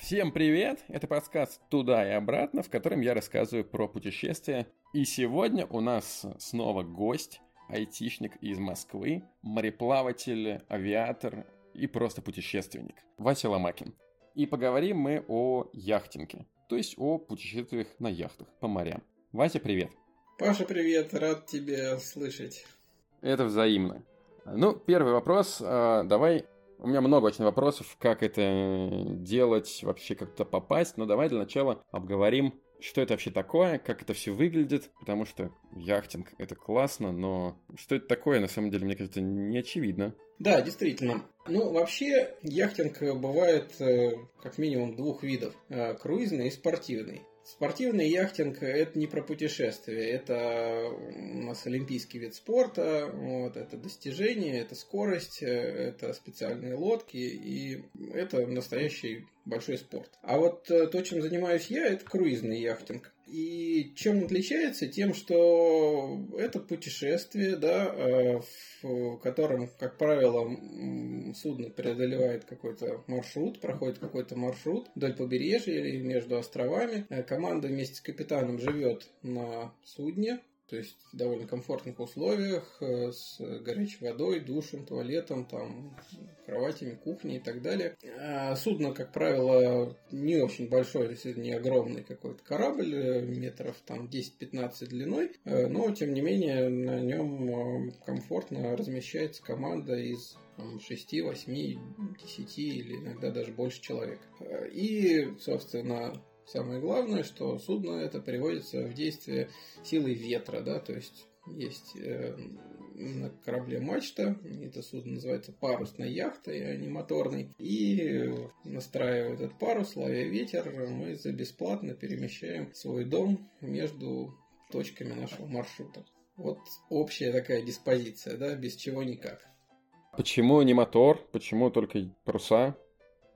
Всем привет! Это подкаст «Туда и обратно», в котором я рассказываю про путешествия. И сегодня у нас снова гость, айтишник из Москвы, мореплаватель, авиатор и просто путешественник Вася Ломакин. И поговорим мы о яхтинге, то есть о путешествиях на яхтах по морям. Вася, привет! Паша, привет! Рад тебя слышать. Это взаимно. Ну, первый вопрос. А, давай у меня много очень вопросов, как это делать, вообще как-то попасть. Но давай для начала обговорим, что это вообще такое, как это все выглядит, потому что яхтинг это классно, но что это такое, на самом деле, мне кажется, не очевидно. Да, действительно. Ну, вообще, яхтинг бывает э, как минимум двух видов. Э, круизный и спортивный. Спортивный яхтинг – это не про путешествие, это у нас олимпийский вид спорта, вот, это достижение, это скорость, э, это специальные лодки, и это настоящий большой спорт. А вот э, то, чем занимаюсь я, это круизный яхтинг. И чем отличается? Тем, что это путешествие, да, э, в котором, как правило, судно преодолевает какой-то маршрут, проходит какой-то маршрут вдоль побережья или между островами. Э, команда вместе с капитаном живет на судне, то есть в довольно комфортных условиях, э, с горячей водой, душем, туалетом, там, кроватями, кухней и так далее. А судно, как правило, не очень большое, не огромный какой-то корабль, э, метров там 10-15 длиной, э, но тем не менее на нем комфортно размещается команда из 6, 8, 10 или иногда даже больше человек. И, собственно, Самое главное, что судно это приводится в действие силой ветра, да, то есть есть э, на корабле мачта, это судно называется парусной яхтой, а не моторной, и настраивая этот парус, ловя ветер, мы за бесплатно перемещаем свой дом между точками нашего маршрута. Вот общая такая диспозиция, да, без чего никак. Почему не мотор? Почему только паруса?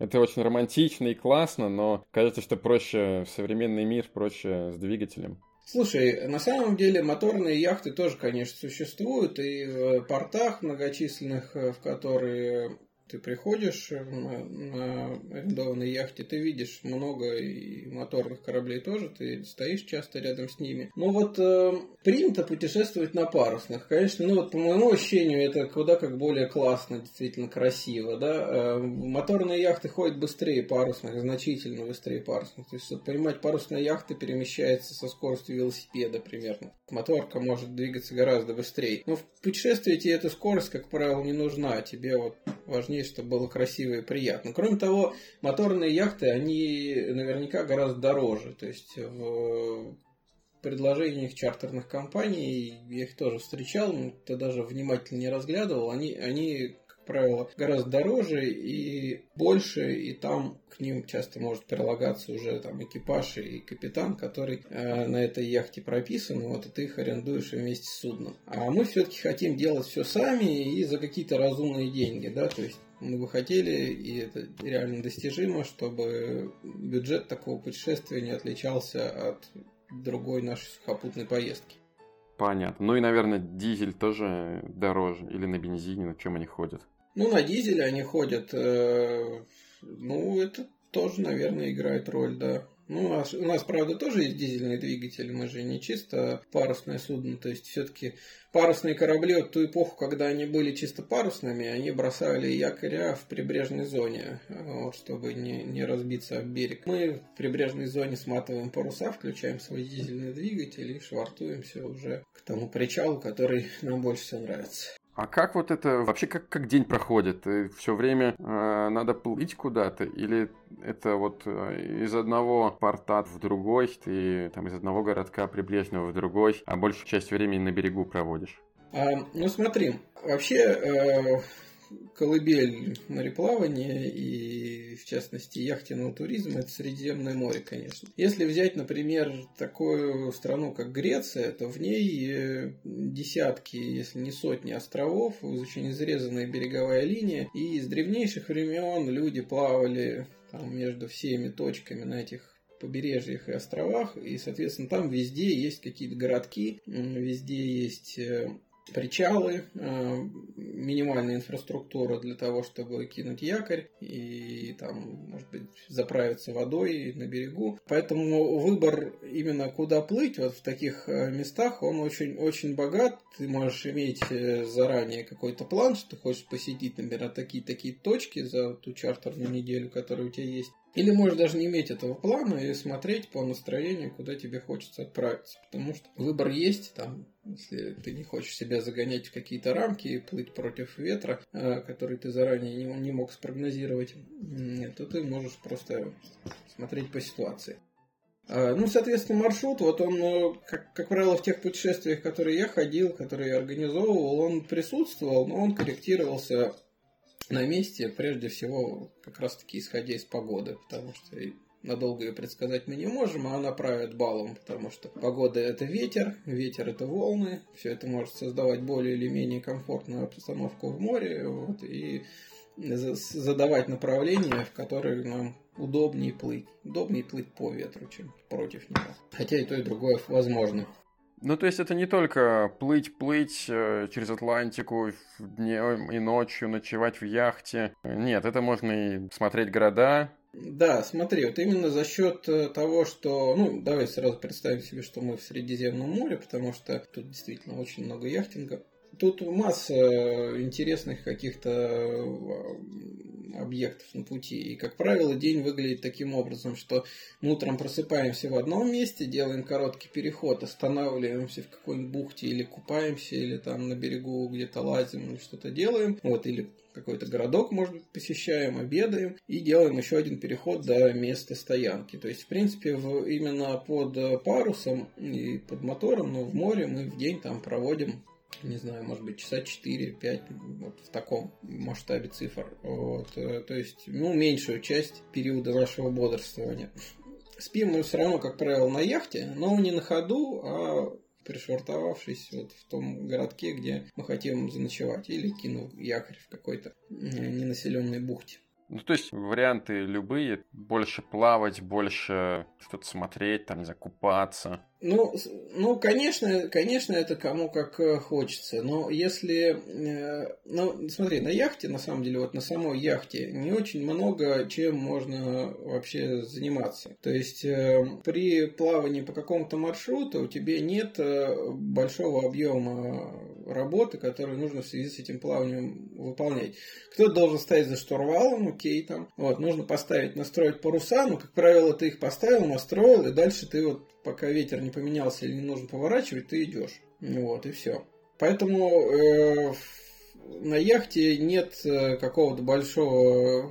Это очень романтично и классно, но кажется, что проще в современный мир, проще с двигателем. Слушай, на самом деле моторные яхты тоже, конечно, существуют, и в портах многочисленных, в которые ты приходишь на, на арендованной яхте, ты видишь много и моторных кораблей тоже, ты стоишь часто рядом с ними. Но вот э, принято путешествовать на парусных. Конечно, ну вот по моему ощущению это куда как более классно, действительно красиво, да. Э, моторные яхты ходят быстрее парусных, значительно быстрее парусных. То есть, чтобы понимать, парусная яхта перемещается со скоростью велосипеда примерно. Моторка может двигаться гораздо быстрее. Но в путешествии тебе эта скорость, как правило, не нужна. Тебе вот важнее надеюсь, чтобы было красиво и приятно. Кроме того, моторные яхты, они наверняка гораздо дороже. То есть в предложениях чартерных компаний, я их тоже встречал, но ты даже внимательно не разглядывал, они, они как правило, гораздо дороже и больше, и там к ним часто может прилагаться уже там экипаж и капитан, который э, на этой яхте прописан, вот, и ты их арендуешь вместе с судном. А мы все-таки хотим делать все сами и за какие-то разумные деньги, да, то есть мы бы хотели, и это реально достижимо, чтобы бюджет такого путешествия не отличался от другой нашей сухопутной поездки. Понятно. Ну и, наверное, дизель тоже дороже. Или на бензине, на чем они ходят? Ну, на дизеле они ходят. Э, ну, это тоже, наверное, играет роль, да. Ну, у нас, у нас, правда, тоже есть дизельный двигатель, мы же не чисто парусное судно, то есть все-таки парусные корабли в ту эпоху, когда они были чисто парусными, они бросали якоря в прибрежной зоне, вот, чтобы не, не разбиться об берег. Мы в прибрежной зоне сматываем паруса, включаем свой дизельный двигатель и швартуемся уже к тому причалу, который нам больше всего нравится. А как вот это вообще как, как день проходит? Все время э, надо плыть куда-то? Или это вот э, из одного порта в другой, ты там из одного городка прибрежного в другой, а большую часть времени на берегу проводишь? А, ну смотри, вообще э, колыбель мореплавания и, в частности, яхтенного туризма – это Средиземное море, конечно. Если взять, например, такую страну, как Греция, то в ней э, десятки, если не сотни островов, очень изрезанная береговая линия, и с древнейших времен люди плавали там, между всеми точками на этих побережьях и островах, и, соответственно, там везде есть какие-то городки, везде есть э, причалы, э, минимальная инфраструктура для того, чтобы кинуть якорь и там, может быть, заправиться водой на берегу. Поэтому выбор именно куда плыть вот в таких э, местах, он очень, очень богат. Ты можешь иметь э, заранее какой-то план, что ты хочешь посетить, например, такие-такие точки за ту чартерную неделю, которая у тебя есть. Или можешь даже не иметь этого плана и смотреть по настроению, куда тебе хочется отправиться. Потому что выбор есть, там, если ты не хочешь себя загонять в какие-то рамки и плыть против ветра, э, который ты заранее не, не мог спрогнозировать, то ты можешь просто смотреть по ситуации. А, ну, соответственно, маршрут, вот он, э, как, как правило, в тех путешествиях, которые я ходил, которые я организовывал, он присутствовал, но он корректировался на месте, прежде всего, как раз-таки исходя из погоды, потому что надолго ее предсказать мы не можем, а она правит балом, потому что погода это ветер, ветер это волны, все это может создавать более или менее комфортную обстановку в море, вот, и задавать направление, в которое нам удобнее плыть. Удобнее плыть по ветру, чем против него. Хотя и то, и другое возможно. Ну, то есть это не только плыть-плыть э, через Атлантику днем и ночью, ночевать в яхте. Нет, это можно и смотреть города. Да, смотри, вот именно за счет э, того, что... Ну, давай сразу представим себе, что мы в Средиземном море, потому что тут действительно очень много яхтинга. Тут масса интересных каких-то объектов на пути. И, как правило, день выглядит таким образом, что мы утром просыпаемся в одном месте, делаем короткий переход, останавливаемся в какой-нибудь бухте или купаемся, или там на берегу где-то лазим, или что-то делаем. Вот, или какой-то городок, может быть, посещаем, обедаем и делаем еще один переход до места стоянки. То есть, в принципе, в, именно под парусом и под мотором, но в море мы в день там проводим не знаю, может быть, часа 4-5, вот в таком масштабе цифр. Вот, э, то есть, ну, меньшую часть периода нашего бодрствования. Спим мы все равно, как правило, на яхте, но не на ходу, а пришвартовавшись вот в том городке, где мы хотим заночевать, или кинув якорь в какой-то ненаселенной бухте. Ну, то есть варианты любые. Больше плавать, больше что-то смотреть, там, не знаю. Ну, ну, конечно, конечно, это кому как э, хочется. Но если, э, ну, смотри, на яхте, на самом деле, вот на самой яхте не очень много чем можно вообще заниматься. То есть э, при плавании по какому-то маршруту у тебя нет большого объема работы, которую нужно в связи с этим плаванием выполнять. Кто-то должен стоять за штурвалом, окей, там, вот, нужно поставить, настроить паруса, но, как правило, ты их поставил, настроил, и дальше ты вот пока ветер не поменялся или не нужно поворачивать, ты идешь. Вот, и все. Поэтому э, на яхте нет э, какого-то большого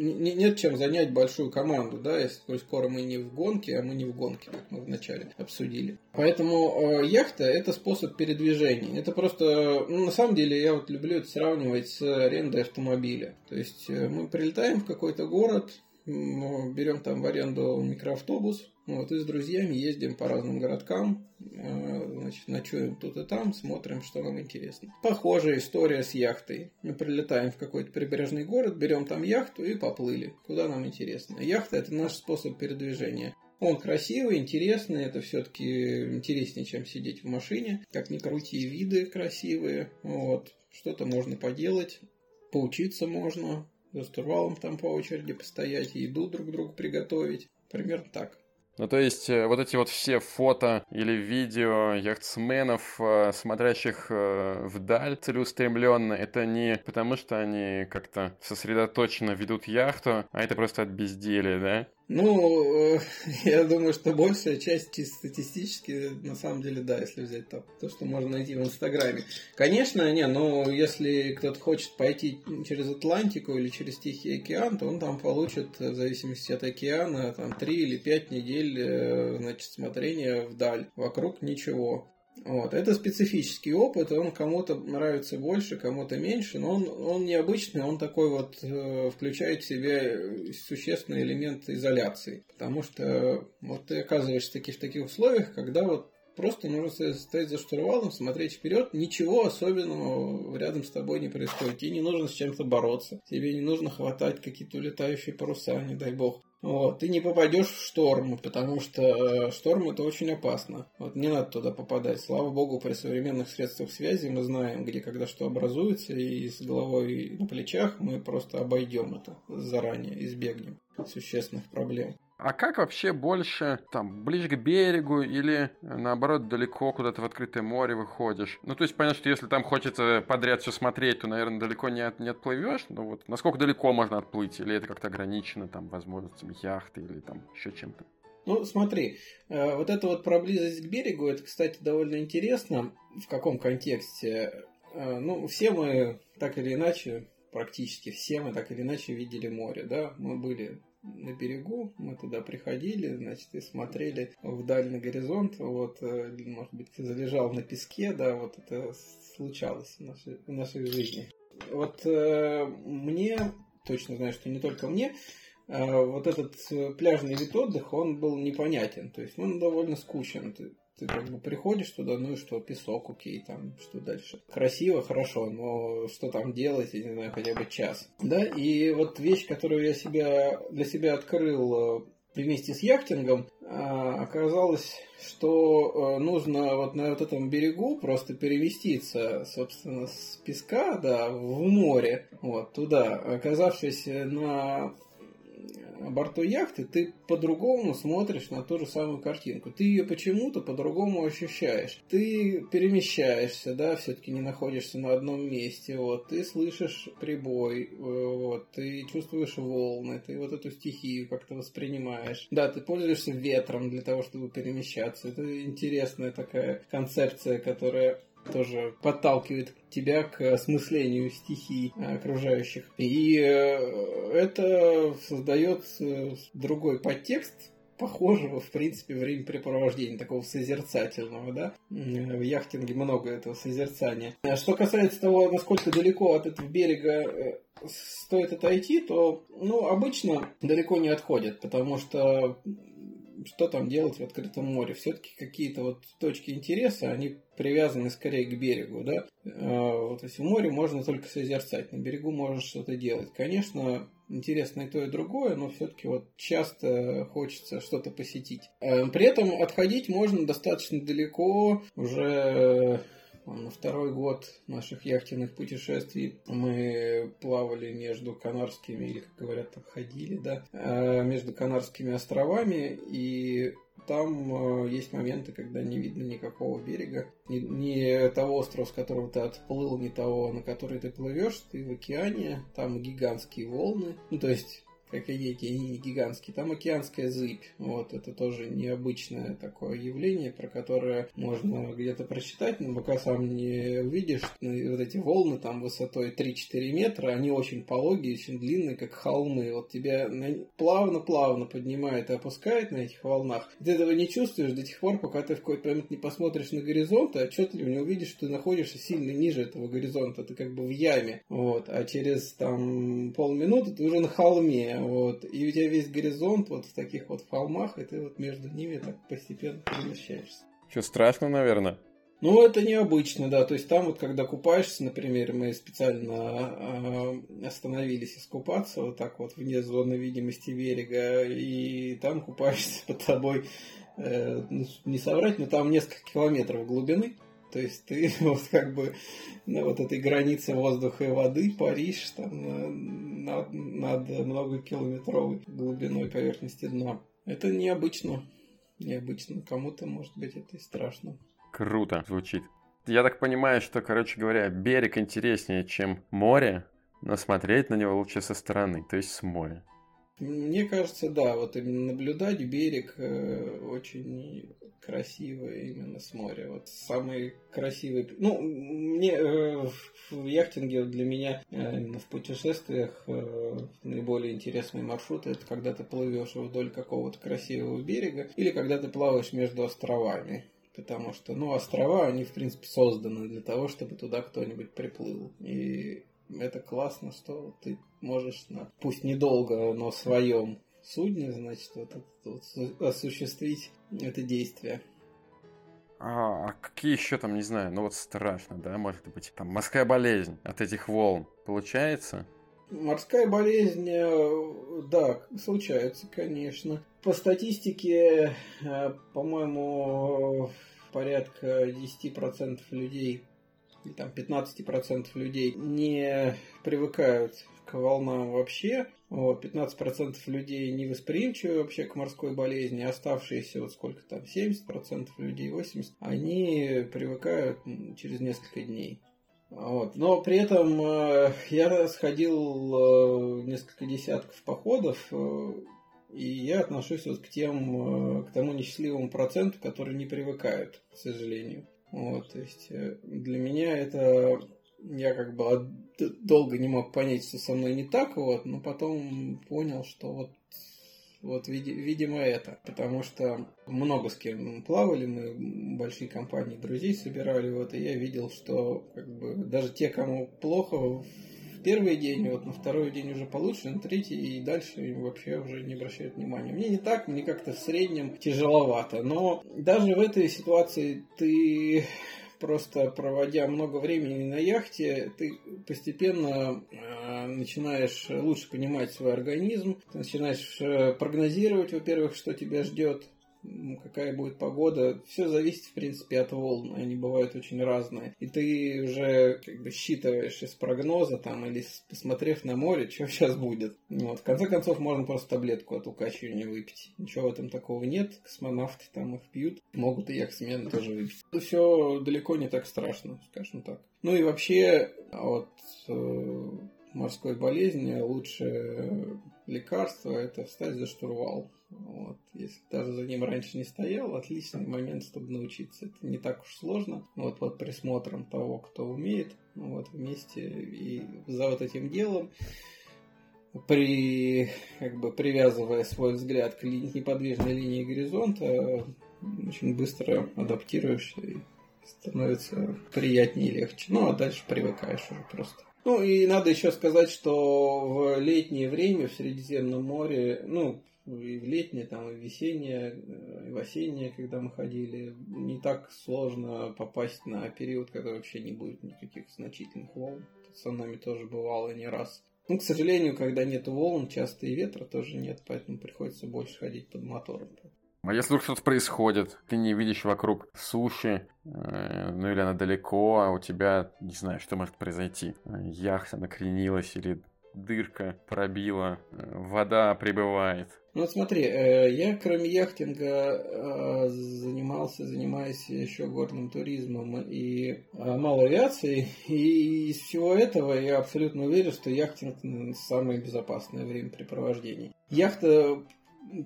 не, нет чем занять большую команду, да, если скоро мы не в гонке, а мы не в гонке, как мы вначале обсудили. Поэтому э, яхта это способ передвижения. Это просто, ну, на самом деле, я вот люблю это сравнивать с арендой автомобиля. То есть э, мы прилетаем в какой-то город, берем там в аренду микроавтобус, вот, и с друзьями ездим по разным городкам, э, значит, ночуем тут и там, смотрим, что нам интересно. Похожая история с яхтой. Мы прилетаем в какой-то прибрежный город, берем там яхту и поплыли, куда нам интересно. Яхта – это наш способ передвижения. Он красивый, интересный, это все-таки интереснее, чем сидеть в машине. Как ни крути, виды красивые, вот. Что-то можно поделать, поучиться можно, за штурвалом там по очереди постоять, еду друг другу приготовить. Примерно так. Ну, то есть, э, вот эти вот все фото или видео яхтсменов, э, смотрящих э, вдаль целеустремленно, это не потому, что они как-то сосредоточенно ведут яхту, а это просто от безделия, да? Ну, я думаю, что большая часть чисто статистически, на самом деле, да, если взять там, то, что можно найти в Инстаграме. Конечно, не, но если кто-то хочет пойти через Атлантику или через Тихий океан, то он там получит, в зависимости от океана, там 3 или 5 недель, э, значит, смотрения вдаль. Вокруг ничего. Вот. Это специфический опыт, он кому-то нравится больше, кому-то меньше, но он, он необычный, он такой вот э, включает в себя существенный элемент изоляции. Потому что вот ты оказываешься таки, в таких условиях, когда вот просто нужно стоять за штурвалом, смотреть вперед, ничего особенного рядом с тобой не происходит. Тебе не нужно с чем-то бороться, тебе не нужно хватать какие-то улетающие паруса, не дай бог. Вот, ты не попадешь в шторм, потому что э, шторм это очень опасно. Вот не надо туда попадать. Слава богу, при современных средствах связи мы знаем, где когда что образуется, и с головой на плечах мы просто обойдем это заранее, избегнем существенных проблем. А как вообще больше, там, ближе к берегу или, наоборот, далеко куда-то в открытое море выходишь? Ну, то есть, понятно, что если там хочется подряд все смотреть, то, наверное, далеко не, от, не отплывешь. Но вот насколько далеко можно отплыть? Или это как-то ограничено, там, возможностями яхты или там еще чем-то? Ну, смотри, э, вот эта вот проблизость к берегу, это, кстати, довольно интересно. В каком контексте? Э, ну, все мы так или иначе, практически все мы так или иначе видели море, да? Мы были на берегу, мы туда приходили, значит, и смотрели вдаль на горизонт, вот, э, может быть, залежал на песке, да, вот это случалось в нашей, в нашей жизни. Вот э, мне, точно знаю, что не только мне, э, вот этот пляжный вид отдыха, он был непонятен, то есть он довольно скучен. Ты бы приходишь туда, ну и что, песок, окей, там, что дальше. Красиво, хорошо, но что там делать, я не знаю, хотя бы час. Да, и вот вещь, которую я себя, для себя открыл э, вместе с яхтингом, а, оказалось, что э, нужно вот на вот этом берегу просто переместиться, собственно, с песка, да, в море, вот, туда. Оказавшись на борту яхты, ты по-другому смотришь на ту же самую картинку. Ты ее почему-то по-другому ощущаешь. Ты перемещаешься, да, все-таки не находишься на одном месте. Вот, ты слышишь прибой, э, вот, ты чувствуешь волны, ты вот эту стихию как-то воспринимаешь. Да, ты пользуешься ветром для того, чтобы перемещаться. Это интересная такая концепция, которая тоже подталкивает тебя к осмыслению стихий окружающих. И э, это создает э, другой подтекст, похожего, в принципе, времяпрепровождения, такого созерцательного, да. В яхтинге много этого созерцания. А что касается того, насколько далеко от этого берега э, стоит отойти, то, ну, обычно далеко не отходят, потому что что там делать в открытом море. Все-таки какие-то вот точки интереса, они привязаны скорее к берегу, да. А, вот если в море можно только созерцать, на берегу можно что-то делать. Конечно, интересно и то, и другое, но все-таки вот часто хочется что-то посетить. А, при этом отходить можно достаточно далеко, уже на второй год наших яхтенных путешествий мы плавали между Канарскими, или, как говорят, там ходили, да, э, между Канарскими островами, и там э, есть моменты, когда не видно никакого берега. Ни, ни того острова, с которого ты отплыл, ни того, на который ты плывешь, ты в океане, там гигантские волны. Ну, то есть как и эти, они не гигантские. Там океанская зыбь. Вот, это тоже необычное такое явление, про которое можно где-то прочитать, но пока сам не увидишь. Ну, вот эти волны там высотой 3-4 метра, они очень пологие, очень длинные, как холмы. Вот тебя плавно-плавно поднимает и опускает на этих волнах. Ты этого не чувствуешь до тех пор, пока ты в какой-то момент не посмотришь на горизонт, и отчетливо не увидишь, что ты находишься сильно ниже этого горизонта. Ты как бы в яме. Вот. А через там полминуты ты уже на холме вот. И у тебя весь горизонт вот в таких вот холмах, и ты вот между ними так постепенно перемещаешься. Что, страшно, наверное? Ну, это необычно, да. То есть там вот, когда купаешься, например, мы специально э, остановились искупаться вот так вот вне зоны видимости берега, и там купаешься под тобой, э, ну, не соврать, но там несколько километров глубины. То есть ты вот как бы на вот этой границе воздуха и воды паришь там над, над многокилометровой глубиной поверхности дна. Это необычно. Необычно. Кому-то, может быть, это и страшно. Круто звучит. Я так понимаю, что, короче говоря, берег интереснее, чем море, но смотреть на него лучше со стороны, то есть с моря. Мне кажется, да, вот именно наблюдать берег э, очень красиво именно с моря. Вот самый красивый... Ну, мне э, в яхтинге для меня э, именно в путешествиях э, наиболее интересные маршруты это когда ты плывешь вдоль какого-то красивого берега или когда ты плаваешь между островами. Потому что, ну, острова, они, в принципе, созданы для того, чтобы туда кто-нибудь приплыл. И это классно, что ты можешь, на, пусть недолго, но своем судне, значит, вот, вот, вот, осуществить это действие. А, а какие еще там, не знаю, ну вот страшно, да, может быть, там морская болезнь от этих волн получается? Морская болезнь, э, да, случается, конечно. По статистике, э, по-моему, порядка 10% людей, или там 15% людей не привыкают к волнам вообще. Вот, 15% людей не восприимчивы вообще к морской болезни, оставшиеся вот сколько там, 70% людей, 80%, они привыкают через несколько дней. Вот. Но при этом э, я сходил э, несколько десятков походов, э, и я отношусь вот к тем, к тому несчастливому проценту, который не привыкают, к сожалению. Вот, то есть э, для меня это я как бы долго не мог понять, что со мной не так, вот, но потом понял, что вот вот, видимо, это. Потому что много с кем плавали, мы большие компании друзей собирали, вот, и я видел, что как бы даже те, кому плохо первый день, вот на второй день уже получше, на третий и дальше вообще уже не обращают внимания. Мне не так, мне как-то в среднем тяжеловато. Но даже в этой ситуации ты просто проводя много времени на яхте, ты постепенно э, начинаешь лучше понимать свой организм, ты начинаешь э, прогнозировать, во-первых, что тебя ждет, какая будет погода. Все зависит, в принципе, от волн. Они бывают очень разные. И ты уже как бы считываешь из прогноза там или посмотрев на море, что сейчас будет. Вот. В конце концов, можно просто таблетку от укачивания выпить. Ничего в этом такого нет. Космонавты там их пьют. Могут и яхтсмены тоже выпить. Это все далеко не так страшно, скажем так. Ну и вообще, от э, морской болезни лучшее лекарство это встать за штурвал. Вот. Если даже за ним раньше не стоял, отличный момент, чтобы научиться. Это не так уж сложно. Вот под присмотром того, кто умеет, вот вместе и за вот этим делом при, как бы привязывая свой взгляд к ли, неподвижной линии горизонта, очень быстро адаптируешься и становится приятнее и легче. Ну, а дальше привыкаешь уже просто. Ну, и надо еще сказать, что в летнее время в Средиземном море, ну, и в летнее, там, и в весеннее, э, и в осеннее, когда мы ходили, не так сложно попасть на период, когда вообще не будет никаких значительных волн. Со нами тоже бывало не раз. Ну, к сожалению, когда нет волн, часто и ветра тоже нет, поэтому приходится больше ходить под мотором. А если вдруг что-то происходит, ты не видишь вокруг суши, э, ну или она далеко, а у тебя, не знаю, что может произойти. Яхта накренилась или дырка пробила, э, вода прибывает. Ну вот смотри, э, я кроме яхтинга занимался, занимаюсь еще горным туризмом и малой авиацией, и из всего этого я абсолютно уверен, что яхтинг самое безопасное времяпрепровождение. Яхта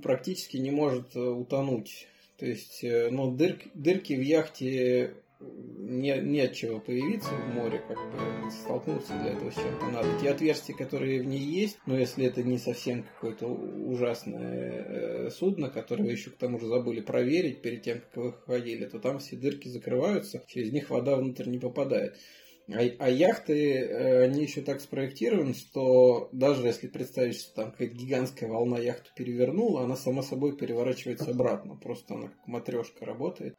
практически не может э, утонуть. То есть, э, ну, дырки, дырки в яхте не, не от чего появиться в море, как бы столкнуться для этого с чем-то надо. Те отверстия, которые в ней есть, но если это не совсем какое-то ужасное э, судно, которое еще к тому же забыли проверить перед тем, как вы ходили, то там все дырки закрываются, через них вода внутрь не попадает. А, а яхты, э, они еще так спроектированы, что даже если представить, что там какая-то гигантская волна яхту перевернула, она сама собой переворачивается обратно. Просто она как матрешка работает.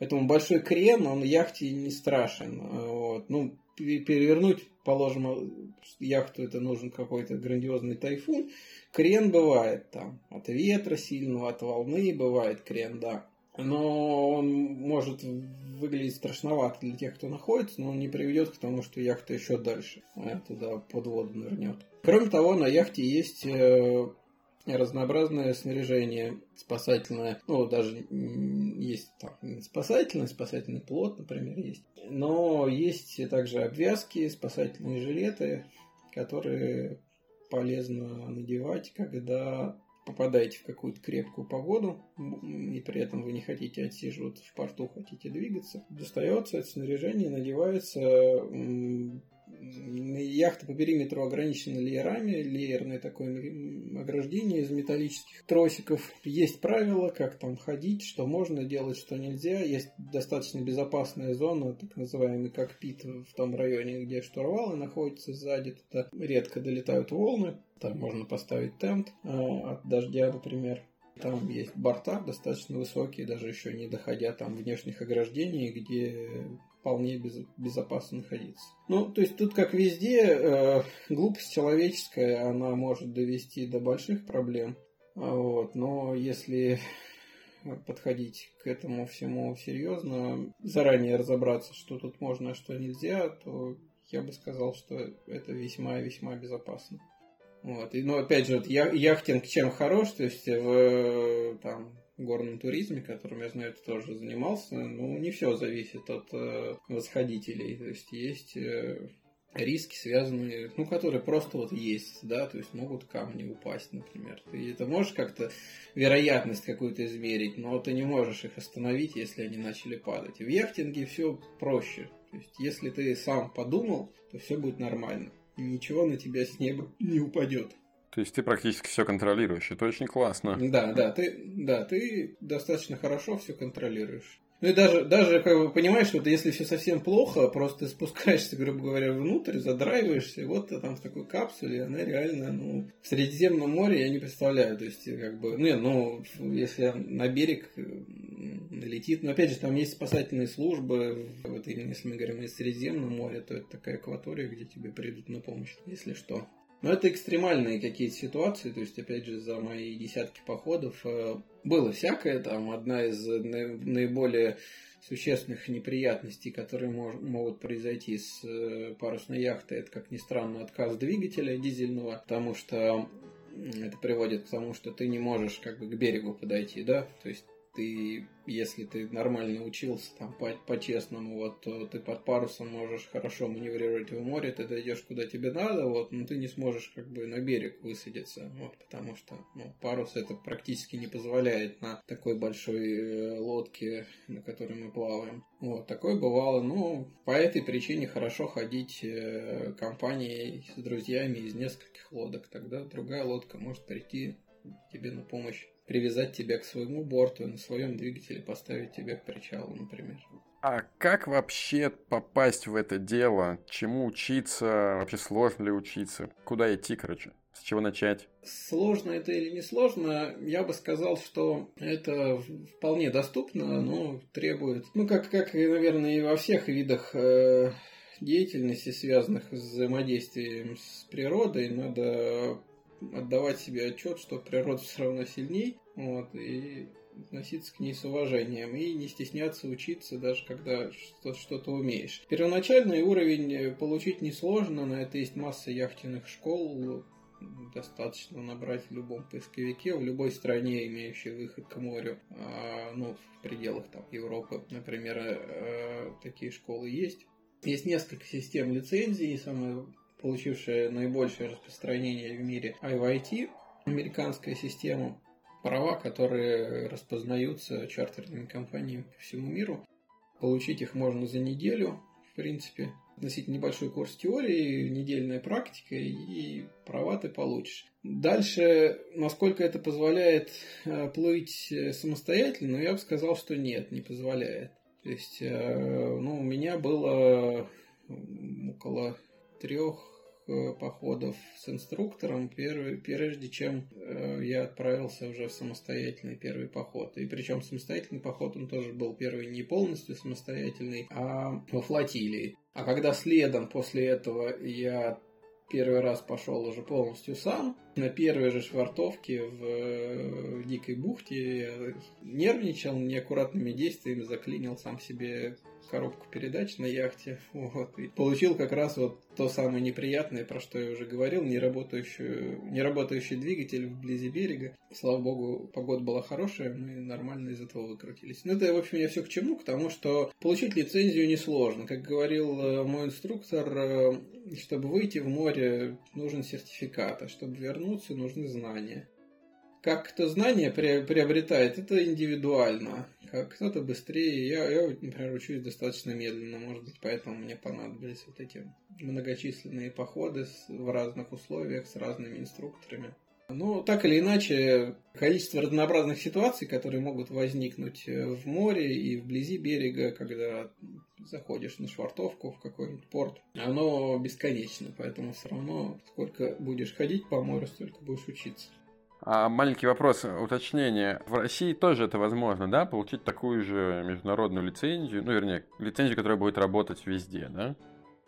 Поэтому большой крен, он яхте не страшен. Вот. Ну, перевернуть, положим, яхту это нужен какой-то грандиозный тайфун. Крен бывает там. От ветра сильного, от волны бывает крен, да но он может выглядеть страшновато для тех, кто находится, но он не приведет к тому, что яхта еще дальше а, туда под воду нырнет. Кроме того, на яхте есть э, разнообразное снаряжение спасательное, ну, даже есть там спасательный, спасательный плот, например, есть. Но есть также обвязки, спасательные жилеты, которые полезно надевать, когда попадаете в какую-то крепкую погоду, и при этом вы не хотите отсиживаться в порту, хотите двигаться, достается это снаряжение, надевается Яхта по периметру ограничена леерами, леерное такое ограждение из металлических тросиков. Есть правила, как там ходить, что можно делать, что нельзя. Есть достаточно безопасная зона, так называемый кокпит в том районе, где штурвалы находятся сзади. Туда редко долетают волны. Там можно поставить тент э, от дождя, например. Там есть борта достаточно высокие, даже еще не доходя там внешних ограждений, где вполне без, безопасно находиться. Ну, то есть тут, как везде, э, глупость человеческая, она может довести до больших проблем. Вот, но если подходить к этому всему серьезно, заранее разобраться, что тут можно, а что нельзя, то я бы сказал, что это весьма-весьма безопасно. Вот. И, ну, опять же, вот яхтинг чем хорош, то есть в там, горном туризме, которым я знаю, ты тоже занимался, ну, не все зависит от э, восходителей. То есть есть э, риски, связанные, ну, которые просто вот есть, да, то есть могут камни упасть, например. Ты это можешь как-то вероятность какую-то измерить, но ты не можешь их остановить, если они начали падать. В яхтинге все проще. То есть, если ты сам подумал, то все будет нормально. Ничего на тебя с неба не упадет. То есть ты практически все контролируешь, это очень классно. Да, да, ты, да, ты достаточно хорошо все контролируешь. Ну и даже, даже как бы понимаешь, что если все совсем плохо, просто спускаешься, грубо говоря, внутрь, задраиваешься, и вот ты там в такой капсуле, она реально, ну, в Средиземном море я не представляю, то есть, как бы, ну, ну, если на берег летит, но опять же, там есть спасательные службы, вот именно если мы говорим о Средиземном море, то это такая акватория, где тебе придут на помощь, если что. Но это экстремальные какие-то ситуации, то есть, опять же, за мои десятки походов э, было всякое. Там одна из наиболее существенных неприятностей, которые мож, могут произойти с э, парусной яхтой, это, как ни странно, отказ двигателя дизельного, потому что это приводит к тому, что ты не можешь как бы к берегу подойти, да, то есть ты, если ты нормально учился там по- по-честному, вот, то ты под парусом можешь хорошо маневрировать в море, ты дойдешь куда тебе надо, вот, но ты не сможешь как бы на берег высадиться, вот, потому что ну, парус это практически не позволяет на такой большой э, лодке, на которой мы плаваем. Вот, такое бывало, ну, по этой причине хорошо ходить э, компанией с друзьями из нескольких лодок, тогда другая лодка может прийти тебе на помощь привязать тебя к своему борту, на своем двигателе поставить тебя к причалу, например. А как вообще попасть в это дело? Чему учиться? Вообще сложно ли учиться? Куда идти, короче? С чего начать? Сложно это или не сложно, я бы сказал, что это вполне доступно, но требует, ну, как, как наверное, и во всех видах э, деятельности, связанных с взаимодействием с природой, надо отдавать себе отчет, что природа все равно сильней, вот, и относиться к ней с уважением и не стесняться учиться, даже когда что-то умеешь. Первоначальный уровень получить несложно, на это есть масса яхтенных школ, достаточно набрать в любом поисковике, в любой стране, имеющей выход к морю, а, ну, в пределах там Европы, например, э, такие школы есть. Есть несколько систем лицензий, самая получившая наибольшее распространение в мире IYT, американская система, права, которые распознаются чартерными компаниями по всему миру. Получить их можно за неделю, в принципе. Относительно небольшой курс теории, недельная практика, и права ты получишь. Дальше, насколько это позволяет э, плыть самостоятельно, ну, я бы сказал, что нет, не позволяет. То есть, э, ну, у меня было около трех Э, походов с инструктором, прежде чем э, я отправился уже в самостоятельный первый поход. И причем самостоятельный поход, он тоже был первый не полностью самостоятельный, а во флотилии. А когда следом после этого я первый раз пошел уже полностью сам. На первой же швартовке в, в Дикой бухте я нервничал, неаккуратными действиями заклинил сам себе коробку передач на яхте. Вот, и получил как раз вот то самое неприятное, про что я уже говорил, неработающий, неработающий двигатель вблизи берега. Слава богу, погода была хорошая, мы нормально из этого выкрутились. Ну, это, в общем, я все к чему? К тому, что получить лицензию несложно. Как говорил э, мой инструктор, э, чтобы выйти в море, нужен сертификат, а чтобы вернуться, нужны знания. Как это знание приобретает, это индивидуально как кто-то быстрее. Я, я, например, учусь достаточно медленно, может быть, поэтому мне понадобились вот эти многочисленные походы в разных условиях с разными инструкторами. Ну, так или иначе, количество разнообразных ситуаций, которые могут возникнуть в море и вблизи берега, когда заходишь на швартовку в какой-нибудь порт, оно бесконечно, поэтому все равно сколько будешь ходить по морю, столько будешь учиться. А маленький вопрос, уточнение. В России тоже это возможно, да? Получить такую же международную лицензию, ну, вернее, лицензию, которая будет работать везде, да?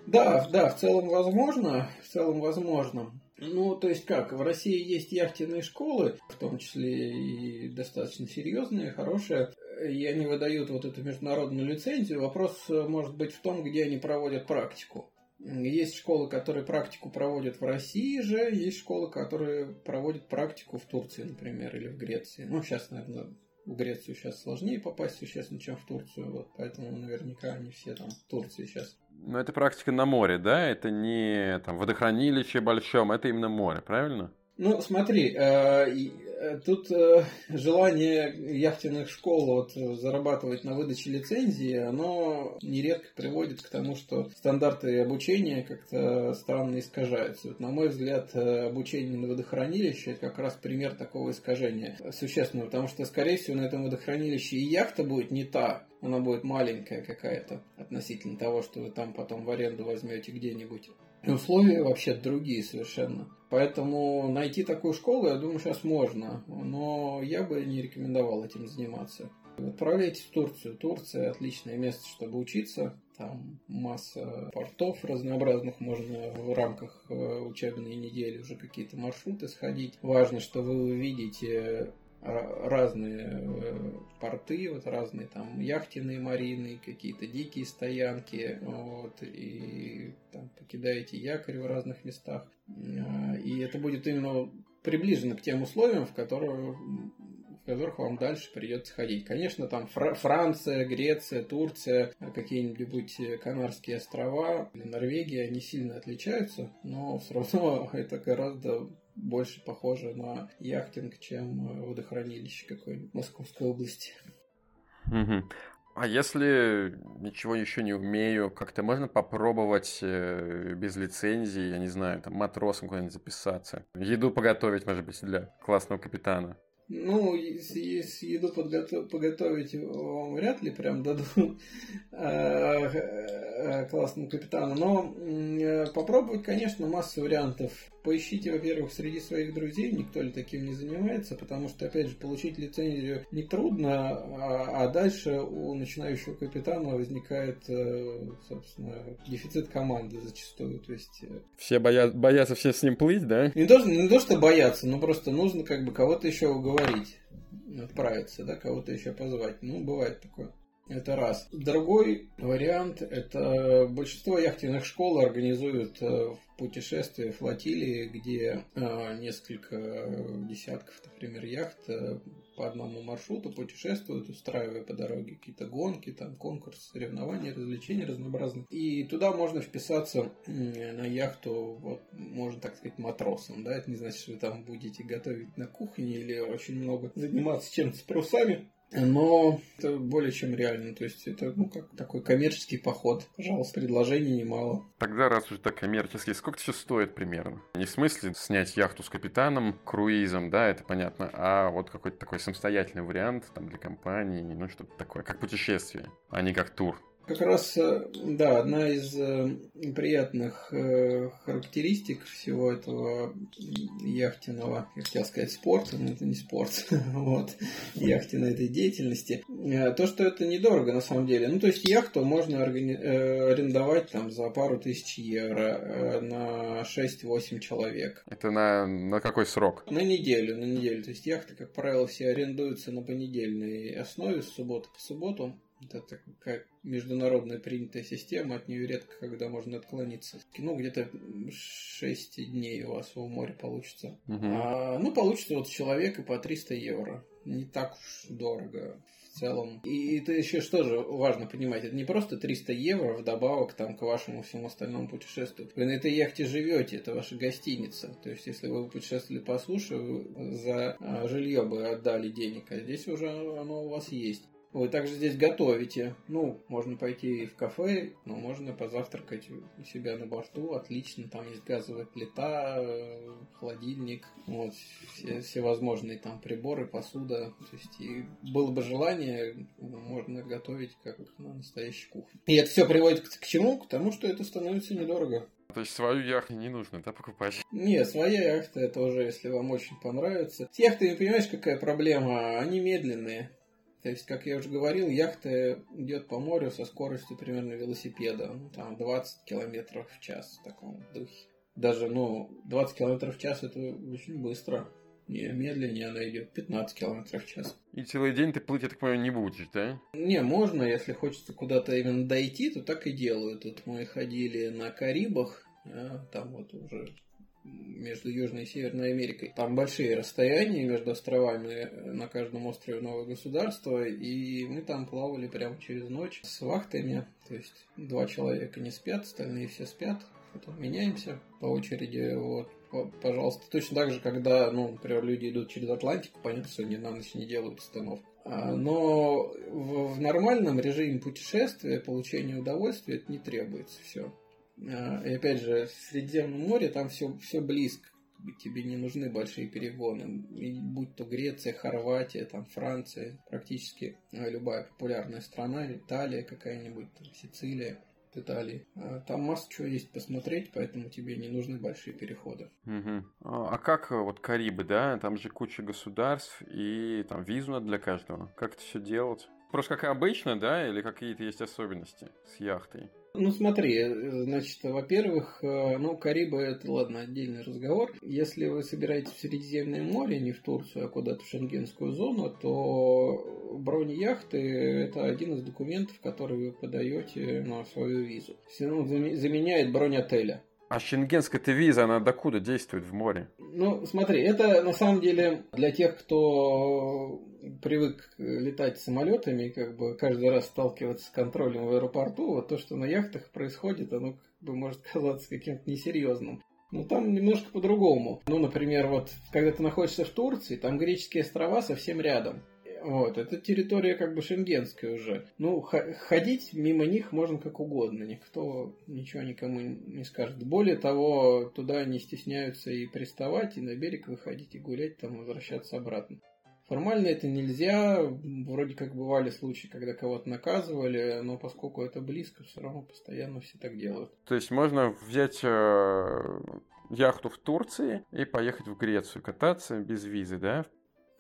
Да, да, в целом возможно, в целом возможно. Ну, то есть как, в России есть яхтенные школы, в том числе и достаточно серьезные, хорошие, и они выдают вот эту международную лицензию. Вопрос может быть в том, где они проводят практику. Есть школы, которые практику проводят в России же, есть школы, которые проводят практику в Турции, например, или в Греции. Ну, сейчас, наверное, в Грецию сейчас сложнее попасть существенно, чем в Турцию, вот, поэтому наверняка они все там в Турции сейчас. Но это практика на море, да? Это не там водохранилище большом, это именно море, правильно? Ну, смотри, э, э, тут э, желание яхтенных школ вот, зарабатывать на выдаче лицензии, оно нередко приводит к тому, что стандарты обучения как-то странно искажаются. Вот, на мой взгляд, обучение на водохранилище это как раз пример такого искажения существенного, потому что, скорее всего, на этом водохранилище и яхта будет не та, она будет маленькая какая-то относительно того, что вы там потом в аренду возьмете где-нибудь. Условия вообще другие совершенно. Поэтому найти такую школу, я думаю, сейчас можно. Но я бы не рекомендовал этим заниматься. Отправляйтесь в Турцию. Турция отличное место, чтобы учиться. Там масса портов разнообразных, можно в рамках э, учебной недели уже какие-то маршруты сходить. Важно, что вы увидите разные э, порты, вот разные там яхтенные марины, какие-то дикие стоянки, вот, и там покидаете якорь в разных местах. А, и это будет именно приближено к тем условиям, в которых, в которых вам дальше придется ходить. Конечно, там Фра- Франция, Греция, Турция, какие-нибудь Канарские острова, Норвегия, они сильно отличаются, но все равно это гораздо больше похоже на яхтинг, чем э, водохранилище какое-нибудь в Московской области. Угу. А если ничего еще не умею, как-то можно попробовать э, без лицензии, я не знаю, там матросом куда-нибудь записаться, еду поготовить, может быть, для классного капитана? Ну, если, если еду подготов, поготовить вам вряд ли прям дадут э, классному капитану, но э, попробовать, конечно, массу вариантов. Поищите, во-первых, среди своих друзей, никто ли таким не занимается, потому что, опять же, получить лицензию нетрудно, а, а дальше у начинающего капитана возникает, э, собственно, дефицит команды зачастую. То есть... Все боя... боятся все с ним плыть, да? Не то, не то, что боятся, но просто нужно как бы кого-то еще уговорить отправиться, да, кого-то еще позвать. Ну, бывает такое. Это раз. Другой вариант – это большинство яхтенных школ организуют э, путешествия, флотилии, где э, несколько десятков, например, яхт э, по одному маршруту путешествуют, устраивая по дороге какие-то гонки, там конкурсы, соревнования, развлечения разнообразные. И туда можно вписаться на яхту, вот, можно так сказать, матросом. Да? Это не значит, что вы там будете готовить на кухне или очень много заниматься чем-то с парусами но это более чем реально. То есть это ну как такой коммерческий поход. Пожалуйста, предложений немало. Тогда, раз уж так коммерческий, сколько все стоит примерно? Не в смысле снять яхту с капитаном, круизом, да, это понятно, а вот какой-то такой самостоятельный вариант там для компании, ну что-то такое, как путешествие, а не как тур. Как раз, э, да, одна из э, приятных э, характеристик всего этого яхтенного, я хотел сказать, спорта, но это не спорт, вот, яхтенной этой деятельности, то, что это недорого на самом деле. Ну, то есть яхту можно арендовать там за пару тысяч евро на 6-8 человек. Это на, на какой срок? На неделю, на неделю. То есть яхты, как правило, все арендуются на понедельной основе с субботы по субботу. Это как международная принятая система, от нее редко когда можно отклониться. Ну, где-то 6 дней у вас в море получится. Угу. А, ну, получится вот человека по 300 евро. Не так уж дорого в целом. И это еще что же важно понимать, это не просто 300 евро вдобавок там к вашему всему остальному путешествию. Вы на этой яхте живете, это ваша гостиница. То есть, если вы путешествовали по суше, вы за а, жилье бы отдали денег, а здесь уже оно у вас есть. Вы также здесь готовите. Ну, можно пойти в кафе, но можно позавтракать у себя на борту. Отлично, там есть газовая плита, э, холодильник, вот, все, все возможные там приборы, посуда. То есть, и было бы желание, можно готовить как на настоящей кухне. И это все приводит к, к чему? К тому, что это становится недорого. То есть свою яхту не нужно, да, покупать? Не, своя яхта это уже, если вам очень понравится. С яхтами, понимаешь, какая проблема? Они медленные. То есть, как я уже говорил, яхта идет по морю со скоростью примерно велосипеда. Ну, там 20 километров в час в таком духе. Даже, ну, 20 километров в час это очень быстро. Не, медленнее она идет 15 километров в час. И целый день ты плыть, я так понимаю, не будешь, да? Не, можно, если хочется куда-то именно дойти, то так и делают. Тут мы ходили на Карибах, а, там вот уже между Южной и Северной Америкой. Там большие расстояния между островами, на каждом острове новое государство, и мы там плавали прямо через ночь с вахтами, то есть два человека не спят, остальные все спят, потом меняемся по очереди, вот, пожалуйста. Точно так же, когда, ну, например, люди идут через Атлантику, понятно, что они на ночь не делают остановку. А, но в, нормальном режиме путешествия получения удовольствия это не требуется все. А, и опять же, в Средиземном море там все, все близко. Тебе не нужны большие перегоны. И будь то Греция, Хорватия, там Франция, практически любая популярная страна, Италия какая-нибудь, Сицилия Италии. А там масса чего есть посмотреть, поэтому тебе не нужны большие переходы. Угу. А как э, вот Карибы, да? Там же куча государств и там визу надо для каждого. Как это все делать? Просто как обычно, да? Или какие-то есть особенности с яхтой? Ну смотри, э, значит, во-первых, э, ну Карибы это, ладно, отдельный разговор. Если вы собираетесь в Средиземное море, не в Турцию, а куда-то в Шенгенскую зону, то бронь яхты это один из документов, который вы подаете на свою визу. Он заменяет бронь отеля. А шенгенская-то виза, она докуда действует в море? Ну, смотри, это на самом деле для тех, кто привык летать самолетами, как бы каждый раз сталкиваться с контролем в аэропорту, вот то, что на яхтах происходит, оно как бы может казаться каким-то несерьезным. Ну, там немножко по-другому. Ну, например, вот, когда ты находишься в Турции, там греческие острова совсем рядом. Вот, это территория как бы шенгенская уже. Ну, ходить мимо них можно как угодно, никто ничего никому не скажет. Более того, туда не стесняются и приставать, и на берег выходить, и гулять, там возвращаться обратно. Формально это нельзя, вроде как бывали случаи, когда кого-то наказывали, но поскольку это близко, все равно постоянно все так делают. То есть можно взять э, яхту в Турции и поехать в Грецию кататься без визы, да?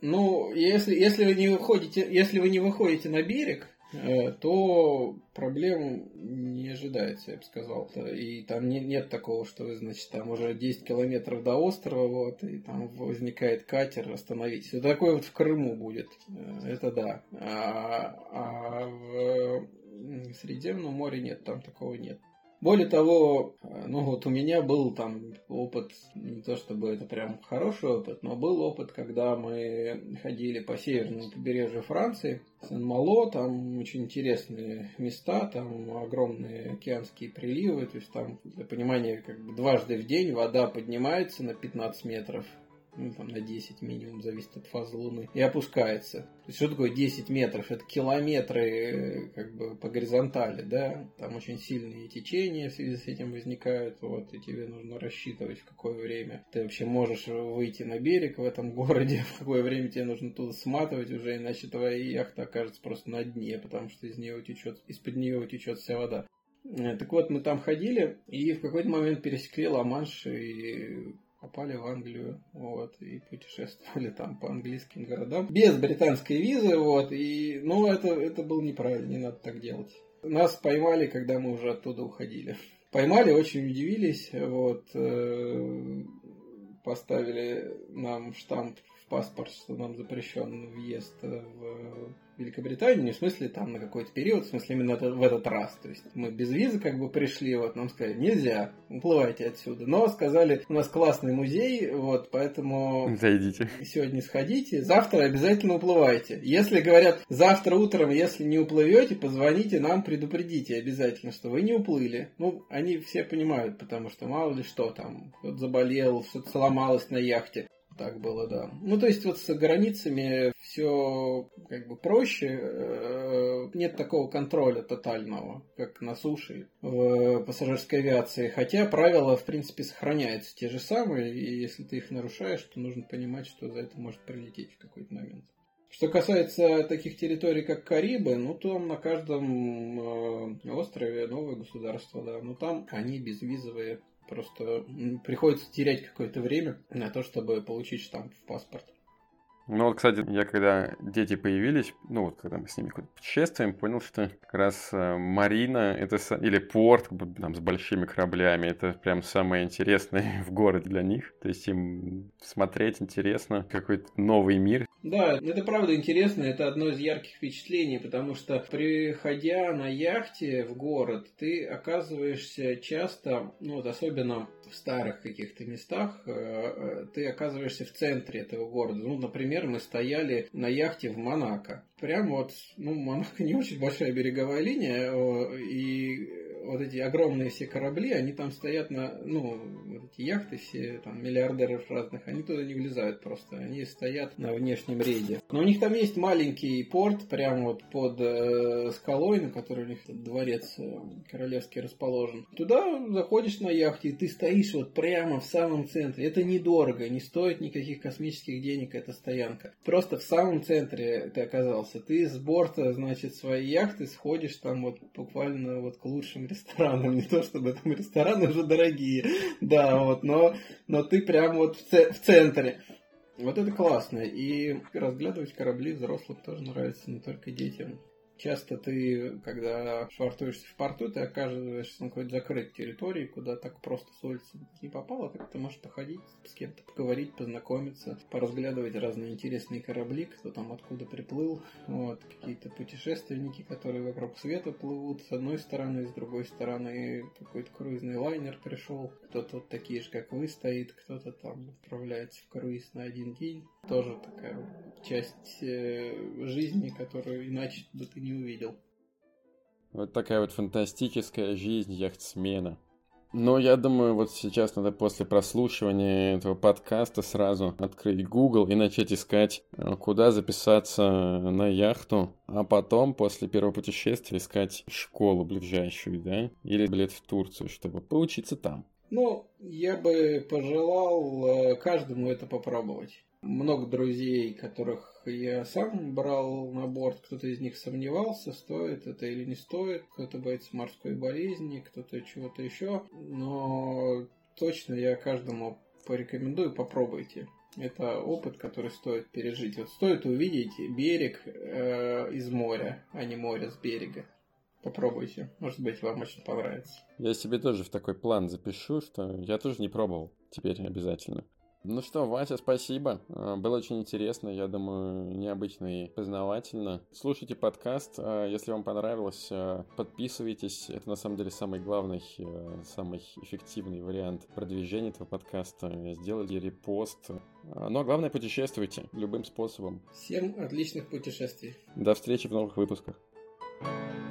Ну, если, если, вы не выходите, если вы не выходите на берег, э, то проблем не ожидается, я бы сказал. И там не, нет такого, что вы, значит, там уже 10 километров до острова, вот, и там возникает катер, остановитесь. Вот такое вот в Крыму будет, э, это да. А, а в Средиземном море нет, там такого нет. Более того, э, ну вот у меня был там опыт, не то чтобы это прям хороший опыт, но был опыт, когда мы ходили по северному побережью Франции, Сен-Мало, там очень интересные места, там огромные океанские приливы, то есть там, для понимания, как бы дважды в день вода поднимается на 15 метров, ну, там на 10 минимум, зависит от фазы Луны, и опускается. То есть, что такое 10 метров? Это километры э, как бы по горизонтали, да? Там очень сильные течения в связи с этим возникают, вот, и тебе нужно рассчитывать, в какое время ты вообще можешь выйти на берег в этом городе, в какое время тебе нужно туда сматывать уже, иначе твоя яхта окажется просто на дне, потому что из нее утечет, из-под нее утечет вся вода. Э, так вот, мы там ходили и в какой-то момент пересекли Ла-Манш и попали в Англию, вот, и путешествовали там по английским городам. Без британской визы, вот, и, ну, это, это было неправильно, не надо так делать. Нас поймали, когда мы уже оттуда уходили. Поймали, очень удивились, вот, э, поставили нам штамп в паспорт, что нам запрещен въезд в Великобританию, не в смысле там на какой-то период, в смысле именно в этот раз. То есть мы без визы как бы пришли, вот нам сказали, нельзя, уплывайте отсюда. Но сказали, у нас классный музей, вот, поэтому... Зайдите. Сегодня сходите, завтра обязательно уплывайте. Если говорят, завтра утром, если не уплывете, позвоните нам, предупредите обязательно, что вы не уплыли. Ну, они все понимают, потому что мало ли что там, кто-то заболел, что-то сломалось на яхте. Так было, да. Ну, то есть вот с границами все как бы проще. Э, нет такого контроля тотального, как на суше в пассажирской авиации. Хотя правила, в принципе, сохраняются те же самые. И если ты их нарушаешь, то нужно понимать, что за это может прилететь в какой-то момент. Что касается таких территорий, как Карибы, ну там на каждом э, острове новое государство, да, но там они безвизовые Просто приходится терять какое-то время на то, чтобы получить штамп в паспорт. Ну вот, кстати, я когда дети появились, ну вот когда мы с ними куда-то путешествуем, понял, что как раз э, Марина это или порт там, с большими кораблями, это прям самое интересное в городе для них. То есть им смотреть интересно, какой-то новый мир. Да, это правда интересно, это одно из ярких впечатлений, потому что приходя на яхте в город, ты оказываешься часто, ну вот особенно в старых каких-то местах, э, э, ты оказываешься в центре этого города. Ну, например, мы стояли на яхте в Монако. Прям вот, ну, Монако не очень большая береговая линия, и вот эти огромные все корабли, они там стоят на, ну, вот эти яхты все, там, миллиардеров разных, они туда не влезают просто, они стоят на внешнем рейде. Но у них там есть маленький порт, прямо вот под э, скалой, на которой у них дворец э, королевский расположен. Туда заходишь на яхте, и ты стоишь вот прямо в самом центре. Это недорого, не стоит никаких космических денег эта стоянка. Просто в самом центре ты оказался. Ты с борта, значит, своей яхты сходишь там вот буквально вот к лучшим ресторанам. Не то чтобы там рестораны уже дорогие, да, вот, но, но ты прям вот в, в центре. Вот это классно. И разглядывать корабли взрослым тоже нравится, не только детям. Часто ты, когда швартуешься в порту, ты оказываешься на какой-то закрытой территории, куда так просто с улицы не попало, так ты можешь походить, с кем-то поговорить, познакомиться, поразглядывать разные интересные корабли, кто там откуда приплыл, вот, какие-то путешественники, которые вокруг света плывут с одной стороны, с другой стороны какой-то круизный лайнер пришел, кто-то вот такие же, как вы, стоит, кто-то там отправляется в круиз на один день. Тоже такая часть э, жизни, которую иначе бы ты не увидел. Вот такая вот фантастическая жизнь яхтсмена. Но я думаю, вот сейчас надо после прослушивания этого подкаста сразу открыть Google и начать искать, э, куда записаться на яхту, а потом после первого путешествия искать школу ближайшую, да, или билет в Турцию, чтобы поучиться там. Ну, я бы пожелал э, каждому это попробовать много друзей, которых я сам брал на борт, кто-то из них сомневался, стоит это или не стоит, кто-то боится морской болезни, кто-то чего-то еще, но точно я каждому порекомендую, попробуйте. Это опыт, который стоит пережить. Вот стоит увидеть берег э, из моря, а не море с берега. Попробуйте. Может быть, вам очень понравится. Я себе тоже в такой план запишу, что я тоже не пробовал. Теперь обязательно. Ну что, Вася, спасибо. А, было очень интересно, я думаю, необычно и познавательно. Слушайте подкаст. А, если вам понравилось, а, подписывайтесь. Это на самом деле самый главный, самый эффективный вариант продвижения этого подкаста. Сделайте репост. Ну а главное, путешествуйте любым способом. Всем отличных путешествий. До встречи в новых выпусках. thank you